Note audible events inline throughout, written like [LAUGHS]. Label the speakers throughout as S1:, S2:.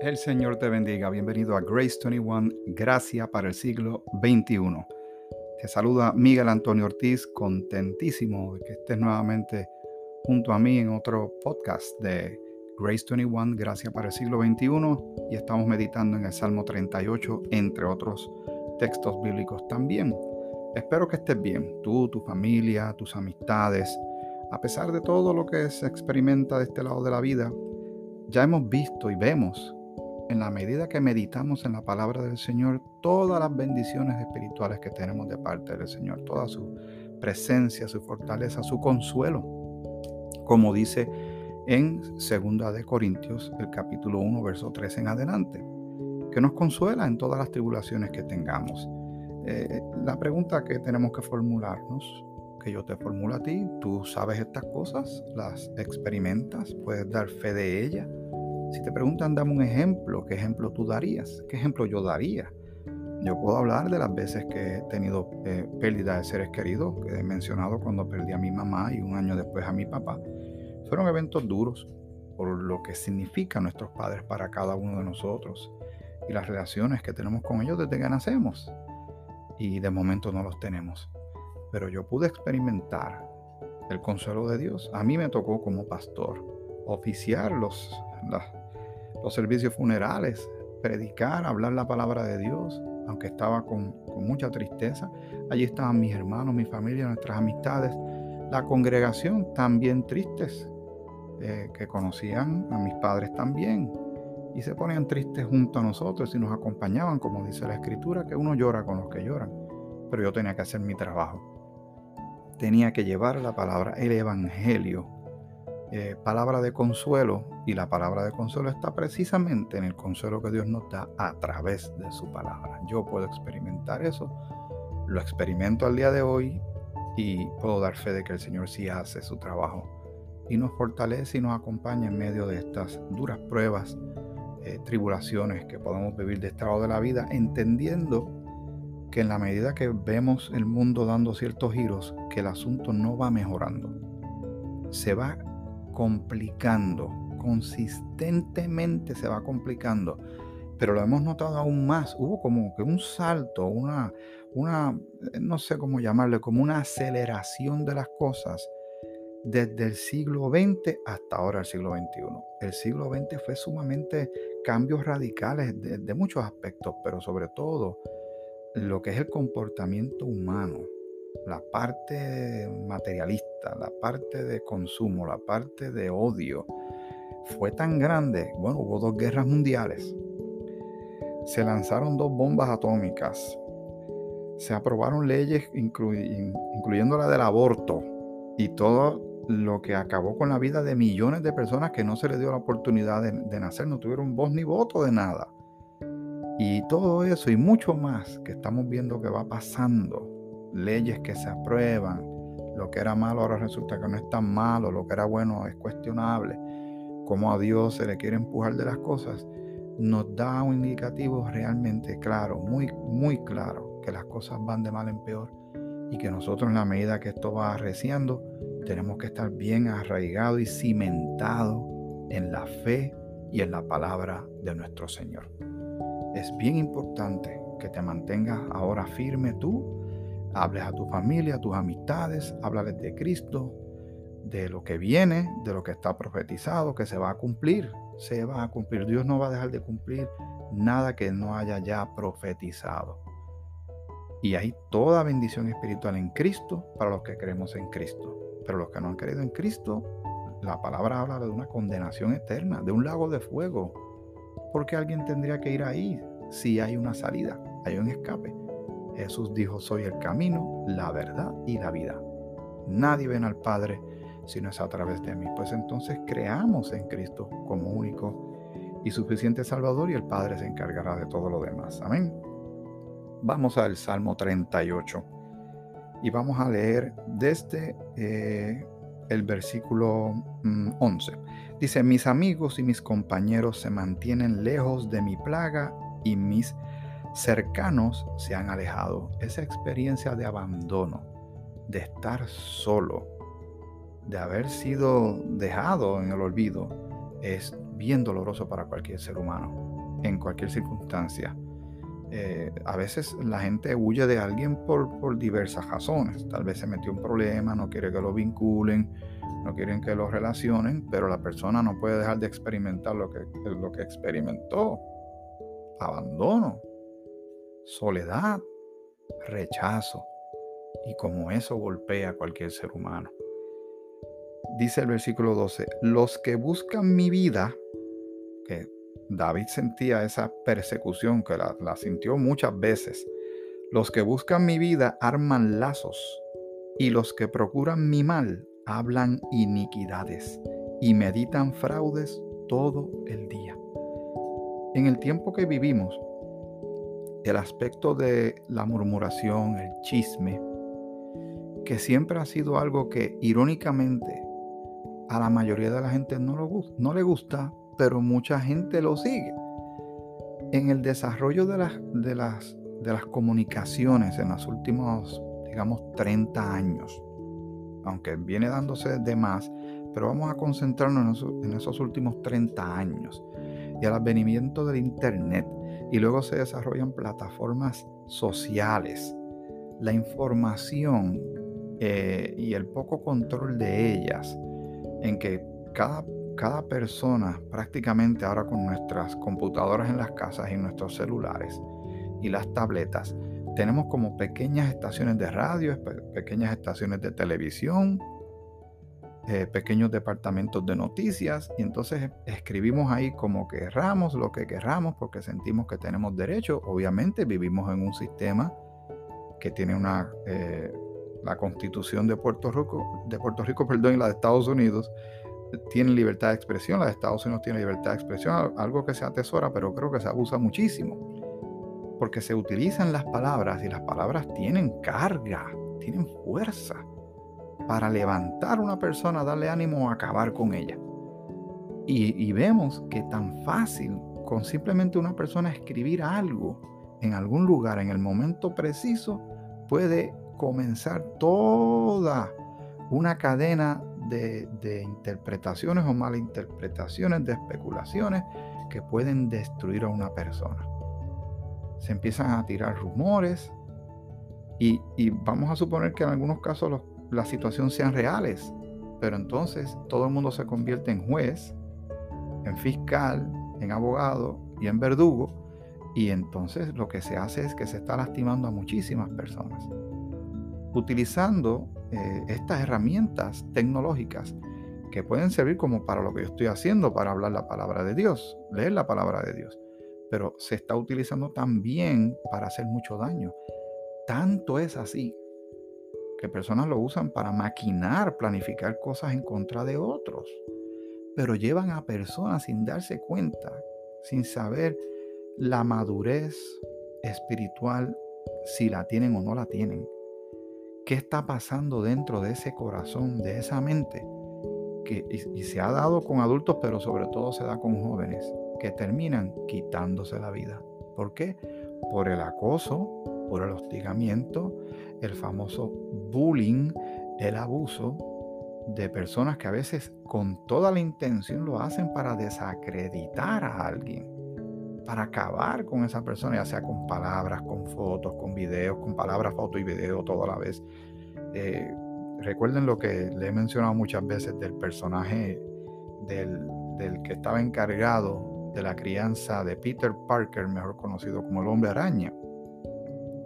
S1: El Señor te bendiga. Bienvenido a Grace 21, Gracia para el siglo XXI. Te saluda Miguel Antonio Ortiz, contentísimo de que estés nuevamente junto a mí en otro podcast de Grace 21, Gracia para el siglo XXI. Y estamos meditando en el Salmo 38, entre otros textos bíblicos también. Espero que estés bien, tú, tu familia, tus amistades. A pesar de todo lo que se experimenta de este lado de la vida, ya hemos visto y vemos en la medida que meditamos en la palabra del Señor, todas las bendiciones espirituales que tenemos de parte del Señor, toda su presencia, su fortaleza, su consuelo, como dice en 2 de Corintios, el capítulo 1, verso 3 en adelante, que nos consuela en todas las tribulaciones que tengamos. Eh, la pregunta que tenemos que formularnos, que yo te formulo a ti, tú sabes estas cosas, las experimentas, puedes dar fe de ellas si te preguntan, dame un ejemplo, ¿qué ejemplo tú darías? ¿Qué ejemplo yo daría? Yo puedo hablar de las veces que he tenido eh, pérdida de seres queridos, que he mencionado cuando perdí a mi mamá y un año después a mi papá. Fueron eventos duros por lo que significan nuestros padres para cada uno de nosotros y las relaciones que tenemos con ellos desde que nacemos. Y de momento no los tenemos. Pero yo pude experimentar el consuelo de Dios. A mí me tocó como pastor oficiar los, las los servicios funerales, predicar, hablar la palabra de Dios, aunque estaba con, mucha tristeza. Allí estaban mis hermanos, mi familia, nuestras amistades, la congregación también tristes, eh, que conocían a mis padres también. Y se ponían tristes junto a nosotros y nos acompañaban, como dice la escritura, que uno llora con los que lloran. Pero yo tenía que hacer mi trabajo. Tenía que llevar la palabra, el Evangelio, eh, palabra de consuelo y la palabra de consuelo está precisamente en el consuelo que Dios nos da a través de su palabra. Yo puedo experimentar eso, lo experimento al día de hoy y puedo dar fe de que el Señor sí hace su trabajo y nos fortalece y nos acompaña en medio de estas duras pruebas, eh, tribulaciones que podemos vivir de este lado de la vida, entendiendo que en la medida que vemos el mundo dando ciertos giros, que el asunto no va mejorando, se va complicando, consistentemente se va complicando. Pero lo hemos notado aún más. Hubo como que un salto, una, una, no sé cómo llamarle, como una aceleración de las cosas desde el siglo XX hasta ahora el siglo XXI. El siglo XX fue sumamente cambios radicales de, de muchos aspectos, pero sobre todo lo que es el comportamiento humano la parte materialista, la parte de consumo, la parte de odio, fue tan grande, bueno, hubo dos guerras mundiales, se lanzaron dos bombas atómicas, se aprobaron leyes incluyendo la del aborto y todo lo que acabó con la vida de millones de personas que no se les dio la oportunidad de, de nacer, no tuvieron voz ni voto de nada. Y todo eso y mucho más que estamos viendo que va pasando leyes que se aprueban, lo que era malo ahora resulta que no es tan malo, lo que era bueno es cuestionable, como a Dios se le quiere empujar de las cosas, nos da un indicativo realmente claro, muy, muy claro, que las cosas van de mal en peor y que nosotros en la medida que esto va arreciando, tenemos que estar bien arraigados y cimentados en la fe y en la palabra de nuestro Señor. Es bien importante que te mantengas ahora firme tú hables a tu familia, a tus amistades, háblales de Cristo, de lo que viene, de lo que está profetizado, que se va a cumplir, se va a cumplir. Dios no va a dejar de cumplir nada que no haya ya profetizado. Y hay toda bendición espiritual en Cristo para los que creemos en Cristo. Pero los que no han creído en Cristo, la palabra habla de una condenación eterna, de un lago de fuego. Porque alguien tendría que ir ahí si hay una salida, hay un escape. Jesús dijo, soy el camino, la verdad y la vida. Nadie ven al Padre si no es a través de mí. Pues entonces creamos en Cristo como único y suficiente Salvador y el Padre se encargará de todo lo demás. Amén. Vamos al Salmo 38 y vamos a leer desde eh, el versículo 11. Mm, Dice, mis amigos y mis compañeros se mantienen lejos de mi plaga y mis cercanos se han alejado. Esa experiencia de abandono, de estar solo, de haber sido dejado en el olvido, es bien doloroso para cualquier ser humano, en cualquier circunstancia. Eh, a veces la gente huye de alguien por, por, diversas razones. Tal vez se metió un problema, no quiere que lo vinculen, no quieren que lo relacionen, pero la persona no puede dejar de experimentar lo que, lo que experimentó. Abandono, soledad, rechazo. Y como eso golpea a cualquier ser humano. Dice el versículo 12, los que buscan mi vida, que David sentía esa persecución, que la, la sintió muchas veces, los que buscan mi vida arman lazos y los que procuran mi mal hablan iniquidades y meditan fraudes todo el día. En el tiempo que vivimos, el aspecto de la murmuración, el chisme, que siempre ha sido algo que irónicamente a la mayoría de la gente no, lo, no le gusta, pero mucha gente lo sigue. En el desarrollo de las, de las, de las comunicaciones en los últimos, digamos, 30 años, aunque viene dándose de más, pero vamos a concentrarnos en esos, últimos 30 años y al advenimiento del Internet. Y luego se desarrollan plataformas sociales. La información eh, y el poco control de ellas, en que cada, cada persona prácticamente ahora con nuestras computadoras en las casas y nuestros celulares y las tabletas, tenemos como pequeñas estaciones de radio, pequeñas estaciones de televisión, eh, pequeños departamentos de noticias y entonces escribimos ahí como querramos, lo que querramos, porque sentimos que tenemos derecho. Obviamente vivimos en un sistema que tiene una, eh, la constitución de Puerto Rico, de Puerto Rico, [LAUGHS] perdón, y la de Estados Unidos, tienen libertad de expresión, la de Estados Unidos tiene libertad de expresión, algo que se atesora, pero creo que se abusa muchísimo porque se utilizan las palabras y las palabras tienen carga, tienen fuerza para levantar a una persona, darle ánimo o acabar con ella. Y, vemos que tan fácil con simplemente una persona escribir algo en algún lugar en el momento preciso puede comenzar toda una cadena de, interpretaciones o malinterpretaciones, de especulaciones que pueden destruir a una persona se empiezan a tirar rumores y, vamos a suponer que en algunos casos las la situación sean reales, pero entonces todo el mundo se convierte en juez, en fiscal, en abogado y en verdugo y entonces lo que se hace es que se está lastimando a muchísimas personas. Utilizando eh, estas herramientas tecnológicas que pueden servir como para lo que yo estoy haciendo, para hablar la palabra de Dios, leer la palabra de Dios pero se está utilizando también para hacer mucho daño. Tanto es así que personas lo usan para maquinar, planificar cosas en contra de otros, pero llevan a personas sin darse cuenta, sin saber la madurez espiritual, si la tienen o no la tienen. ¿Qué está pasando dentro de ese corazón, de esa mente? Que, y se ha dado con adultos, pero sobre todo se da con jóvenes que terminan quitándose la vida. ¿Por qué? Por el acoso, por el hostigamiento, el famoso bullying, el abuso de personas que a veces con toda la intención lo hacen para desacreditar a alguien, para acabar con esa persona, ya sea con palabras, con fotos, con videos, con palabras, foto y video, todo a la vez. Eh, recuerden lo que le he mencionado muchas veces del personaje del que estaba encargado de la crianza de Peter Parker, mejor conocido como el hombre araña,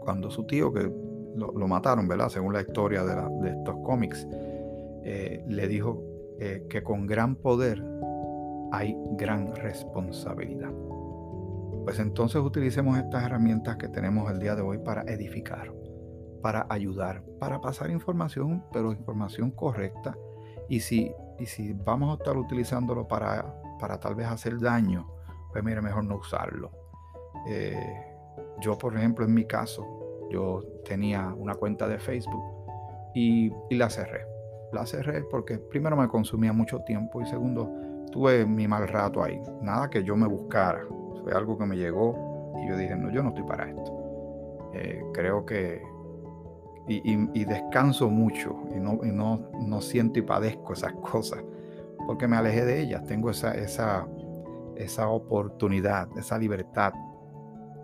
S1: cuando su tío, que lo, mataron, ¿verdad? Según la historia de, estos cómics, eh, le dijo eh, que con gran poder hay gran responsabilidad. Pues entonces utilicemos estas herramientas que tenemos el día de hoy para edificar, para ayudar, para pasar información, pero información correcta. Y si, y si vamos a estar utilizándolo para, para tal vez hacer daño, pues mira, mejor no usarlo. Eh, yo, por ejemplo, en mi caso, yo tenía una cuenta de Facebook y, la cerré. La cerré porque primero me consumía mucho tiempo y segundo, tuve mi mal rato ahí. Nada que yo me buscara. Fue algo que me llegó y yo dije, no, yo no estoy para esto. Eh, creo que... Y, descanso mucho y, no, no, no siento y padezco esas cosas porque me alejé de ellas. Tengo esa, esa esa oportunidad, esa libertad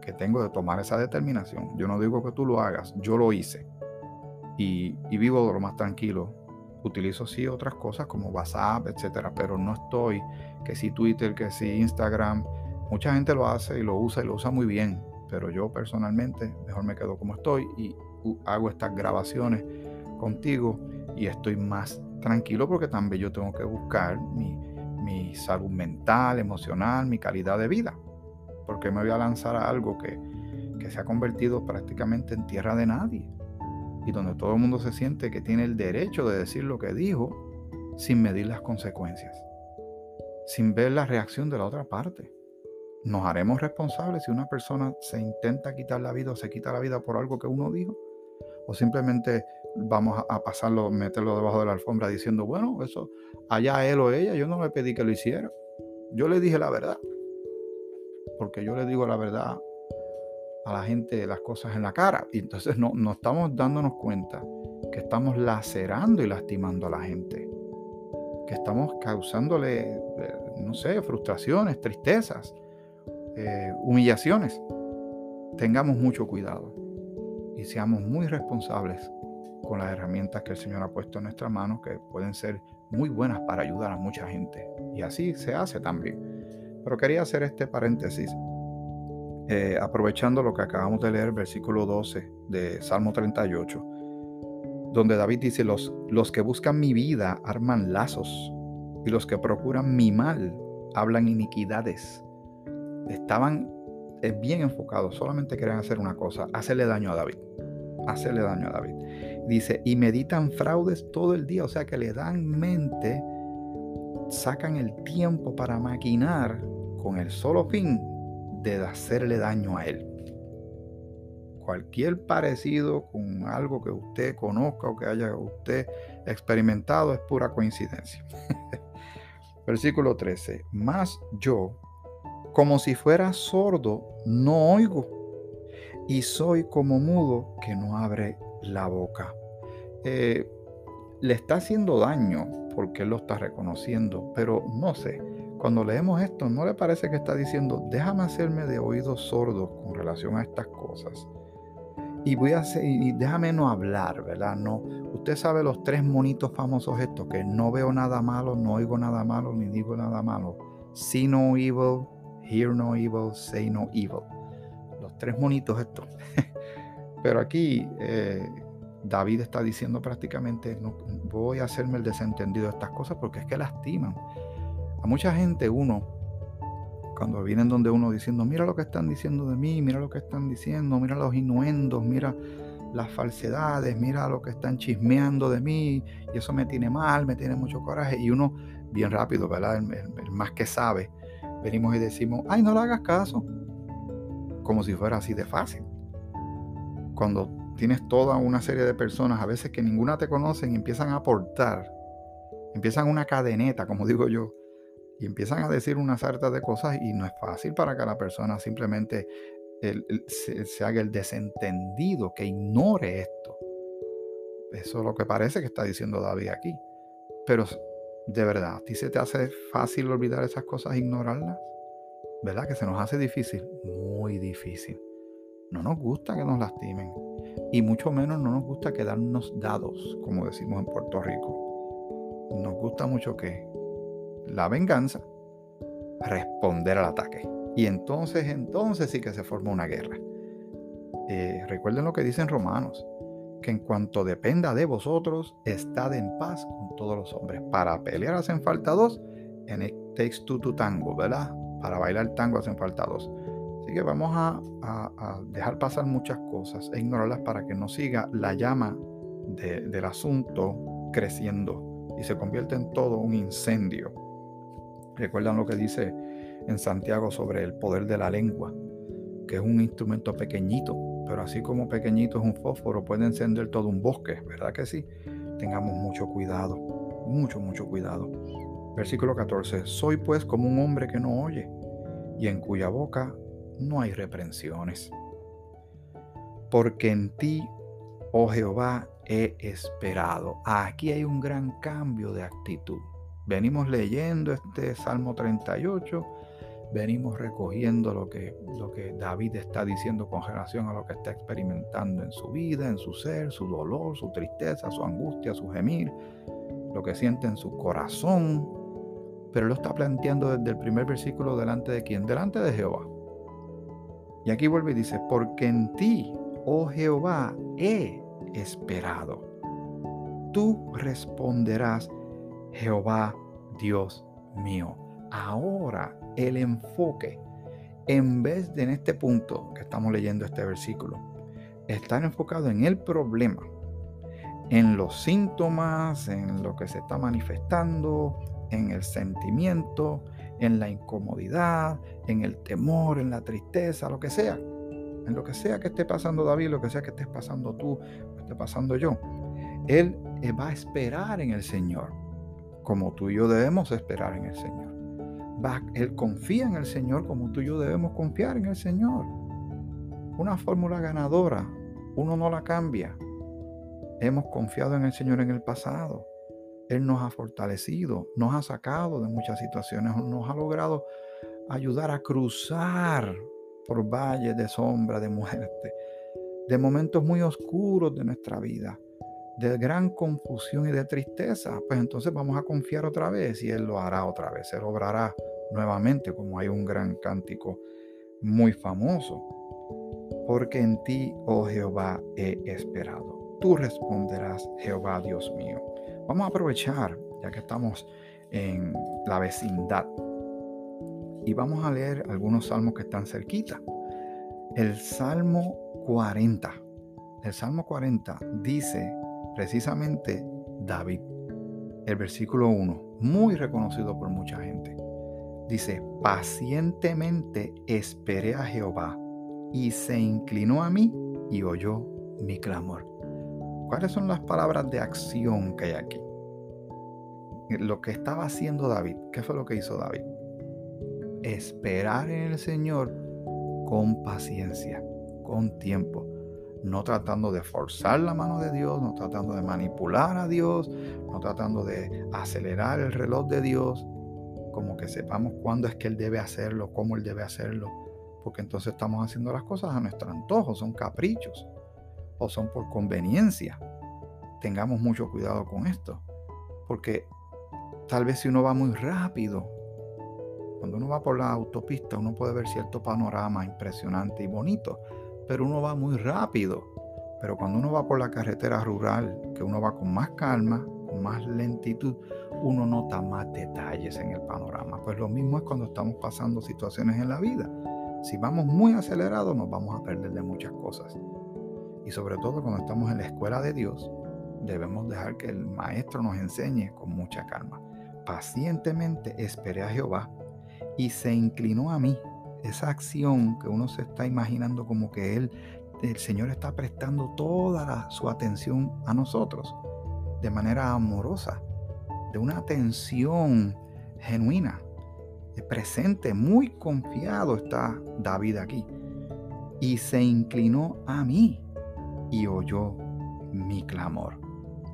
S1: que tengo de tomar esa determinación. Yo no digo que tú lo hagas, yo lo hice y, vivo de lo más tranquilo. Utilizo sí otras cosas como WhatsApp, etcétera, pero no estoy que si Twitter, que si Instagram. Mucha gente lo hace y lo usa y lo usa muy bien, pero yo personalmente mejor me quedo como estoy y hago estas grabaciones contigo y estoy más tranquilo porque también yo tengo que buscar mi, mi salud mental, emocional, mi calidad de vida. Porque me voy a lanzar a algo que, que se ha convertido prácticamente en tierra de nadie y donde todo el mundo se siente que tiene el derecho de decir lo que dijo sin medir las consecuencias, sin ver la reacción de la otra parte. ¿Nos haremos responsables si una persona se intenta quitar la vida o se quita la vida por algo que uno dijo? ¿O simplemente vamos a pasarlo, meterlo debajo de la alfombra diciendo, bueno, eso allá él o ella, yo no le pedí que lo hiciera. Yo le dije la verdad. Porque yo le digo la verdad a la gente las cosas en la cara. Y entonces no, no estamos dándonos cuenta que estamos lacerando y lastimando a la gente. Que estamos causándole, eh, no sé, frustraciones, tristezas, eh, humillaciones. Tengamos mucho cuidado y seamos muy responsables con las herramientas que el Señor ha puesto en nuestras manos, que pueden ser muy buenas para ayudar a mucha gente. Y así se hace también. Pero quería hacer este paréntesis, eh, aprovechando lo que acabamos de leer, versículo 12 de Salmo 38, donde David dice, los, los que buscan mi vida arman lazos, y los que procuran mi mal hablan iniquidades. Estaban eh, bien enfocados, solamente querían hacer una cosa, hacerle daño a David hacerle daño a David. Dice, y meditan fraudes todo el día, o sea que le dan mente, sacan el tiempo para maquinar con el solo fin de hacerle daño a él. Cualquier parecido con algo que usted conozca o que haya usted experimentado es pura coincidencia. [LAUGHS] Versículo 13. Más yo, como si fuera sordo, no oigo y soy como mudo que no abre la boca. Eh, le está haciendo daño porque él lo está reconociendo, pero no sé, cuando leemos esto, ¿no le parece que está diciendo, déjame hacerme de oídos sordos con relación a estas cosas? Y voy a hacer, y déjame no hablar, ¿verdad? No, usted sabe los tres monitos famosos estos, que no veo nada malo, no oigo nada malo, ni digo nada malo. See no evil, hear no evil, say no evil tres monitos estos. [LAUGHS] Pero aquí eh, David está diciendo prácticamente, no, voy a hacerme el desentendido de estas cosas porque es que lastiman. A mucha gente uno, cuando vienen donde uno diciendo, mira lo que están diciendo de mí, mira lo que están diciendo, mira los inuendos, mira las falsedades, mira lo que están chismeando de mí, y eso me tiene mal, me tiene mucho coraje, y uno bien rápido, ¿verdad? el más que sabe, venimos y decimos, ay, no le hagas caso, como si fuera así de fácil. Cuando tienes toda una serie de personas, a veces que ninguna te conocen empiezan a aportar, empiezan una cadeneta, como digo yo, y empiezan a decir una sarta de cosas y no es fácil para que la persona simplemente se, haga el desentendido, que ignore esto. Eso es lo que parece que está diciendo David aquí. Pero de verdad, ¿a ti se te hace fácil olvidar esas cosas, ignorarlas? ¿verdad? Que se nos hace difícil, muy difícil. No nos gusta que nos lastimen y mucho menos no nos gusta quedarnos dados, como decimos en Puerto Rico. Nos gusta mucho que la venganza, responder al ataque. Y entonces, entonces sí que se forma una guerra. Eh, recuerden lo que dicen Romanos, que en cuanto dependa de vosotros, estad en paz con todos los hombres. Para pelear hacen falta dos, en el takes two to tango, ¿verdad? para bailar tango hacen falta dos. Así que vamos a, dejar pasar muchas cosas e ignorarlas para que no siga la llama del asunto creciendo y se convierte en todo un incendio. Recuerdan lo que dice en Santiago sobre el poder de la lengua, que es un instrumento pequeñito, pero así como pequeñito es un fósforo, puede encender todo un bosque, ¿verdad que sí? Tengamos mucho cuidado, mucho, mucho cuidado. Versículo 14. Soy pues como un hombre que no oye y en cuya boca no hay reprensiones. Porque en ti, oh Jehová, he esperado. Aquí hay un gran cambio de actitud. Venimos leyendo este Salmo 38 venimos recogiendo lo que, lo que David está diciendo con relación a lo que está experimentando en su vida, en su ser, su dolor, su tristeza, su angustia, su gemir, lo que siente en su corazón. Pero lo está planteando desde el primer versículo delante de quién? Delante de Jehová. Y aquí vuelve y dice, porque en ti, oh Jehová, he esperado. Tú responderás, Jehová, Dios mío. Ahora el enfoque, en vez de en este punto que estamos leyendo este versículo, estar enfocado en el problema, en los síntomas, en lo que se está manifestando, en el sentimiento, en la incomodidad, en el temor, en la tristeza, lo que sea. En lo que sea que esté pasando David, lo que sea que estés pasando tú, que esté pasando yo. Él eh, va a esperar en el Señor, como tú y yo debemos esperar en el Señor. Va, él confía en el Señor como tú y yo debemos confiar en el Señor. Una fórmula ganadora, uno no la cambia. Hemos confiado en el Señor en el pasado. Él nos ha fortalecido, nos ha sacado de muchas situaciones, nos ha logrado ayudar a cruzar por valles de sombra, de muerte, de momentos muy oscuros de nuestra vida, de gran confusión y de tristeza. Pues entonces vamos a confiar otra vez y Él lo hará otra vez, Él obrará nuevamente, como hay un gran cántico muy famoso. Porque en ti, oh Jehová, he esperado. Tú responderás, Jehová Dios mío. Vamos a aprovechar, ya que estamos en la vecindad, y vamos a leer algunos salmos que están cerquita. El Salmo 40. El Salmo 40 dice precisamente David, el versículo 1, muy reconocido por mucha gente. Dice, pacientemente esperé a Jehová y se inclinó a mí y oyó mi clamor. ¿Cuáles son las palabras de acción que hay aquí? Lo que estaba haciendo David, ¿qué fue lo que hizo David? Esperar en el Señor con paciencia, con tiempo, no tratando de forzar la mano de Dios, no tratando de manipular a Dios, no tratando de acelerar el reloj de Dios, como que sepamos cuándo es que Él debe hacerlo, cómo Él debe hacerlo, porque entonces estamos haciendo las cosas a nuestro antojo, son caprichos o son por conveniencia. Tengamos mucho cuidado con esto, porque tal vez si uno va muy rápido, cuando uno va por la autopista, uno puede ver cierto panorama impresionante y bonito, pero uno va muy rápido. Pero cuando uno va por la carretera rural, que uno va con más calma, más lentitud, uno nota más detalles en el panorama. Pues lo mismo es cuando estamos pasando situaciones en la vida. Si vamos muy acelerados, nos vamos a perder de muchas cosas. Y sobre todo cuando estamos en la escuela de Dios, debemos dejar que el Maestro nos enseñe con mucha calma. Pacientemente esperé a Jehová y se inclinó a mí. Esa acción que uno se está imaginando como que él, el Señor está prestando toda su atención a nosotros de manera amorosa, de una atención genuina, de presente, muy confiado está David aquí. Y se inclinó a mí y oyó mi clamor.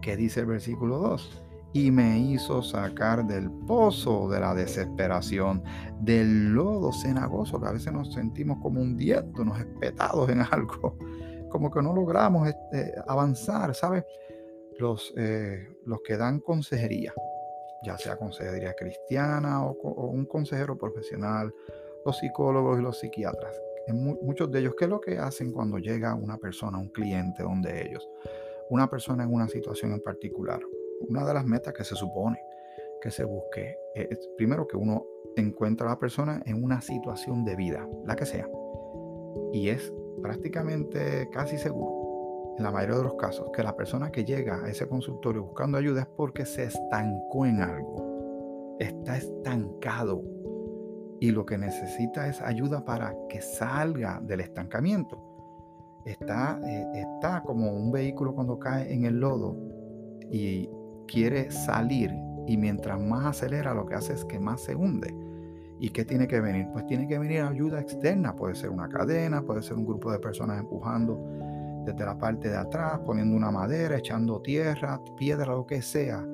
S1: ¿Qué dice el versículo 2? Y me hizo sacar del pozo de la desesperación, del lodo cenagoso, que a veces nos sentimos como hundiéndonos, espetados en [LAUGHS] algo, como que no logramos este, avanzar, ¿sabes? Los, eh, los que dan consejería, ya sea consejería cristiana o, o, un consejero profesional, los psicólogos y los psiquiatras, muchos de ellos, ¿qué es lo que hacen cuando llega una persona, un cliente donde ellos? Una persona en una situación en particular. Una de las metas que se supone que se busque es primero que uno encuentre a la persona en una situación de vida, la que sea. Y es prácticamente casi seguro, en la mayoría de los casos, que la persona que llega a ese consultorio buscando ayuda es porque se estancó en algo, está estancado y lo que necesita es ayuda para que salga del estancamiento. Está, eh, está como un vehículo cuando cae en el lodo y quiere salir y mientras más acelera lo que hace es que más se hunde. ¿Y qué tiene que venir? Pues tiene que venir ayuda externa, puede ser una cadena, puede ser un grupo de personas empujando desde la parte de atrás, poniendo una madera, echando tierra, piedra, lo que sea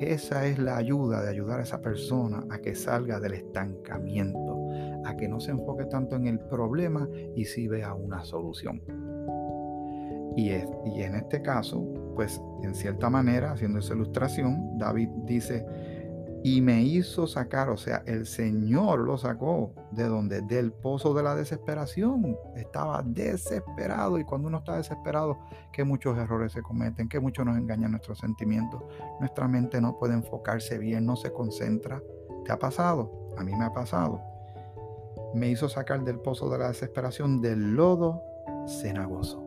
S1: esa es la ayuda de ayudar a esa persona a que salga del estancamiento, a que no se enfoque tanto en el problema y sí vea una solución. Y, y en este caso, pues en cierta manera, haciendo esa ilustración, David dice, y me hizo sacar, o sea, el Señor lo sacó de donde, del pozo de la desesperación. Estaba desesperado y cuando uno está desesperado, que muchos errores se cometen, que mucho nos engañan nuestros sentimientos, nuestra mente no puede enfocarse bien, no se concentra. ¿Te ha pasado? A mí me ha pasado. Me hizo sacar del pozo de la desesperación del lodo cenagoso.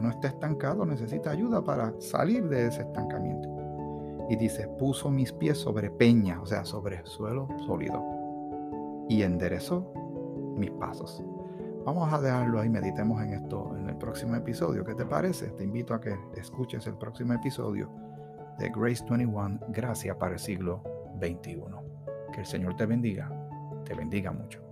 S1: Uno está estancado necesita ayuda para salir de ese estancamiento. Y dice, puso mis pies sobre peña, o sea, sobre suelo sólido. Y enderezó mis pasos. Vamos a dejarlo ahí, meditemos en esto en el próximo episodio. ¿Qué te parece? Te invito a que escuches el próximo episodio de Grace 21, Gracia para el siglo XXI. Que el Señor te bendiga, te bendiga mucho.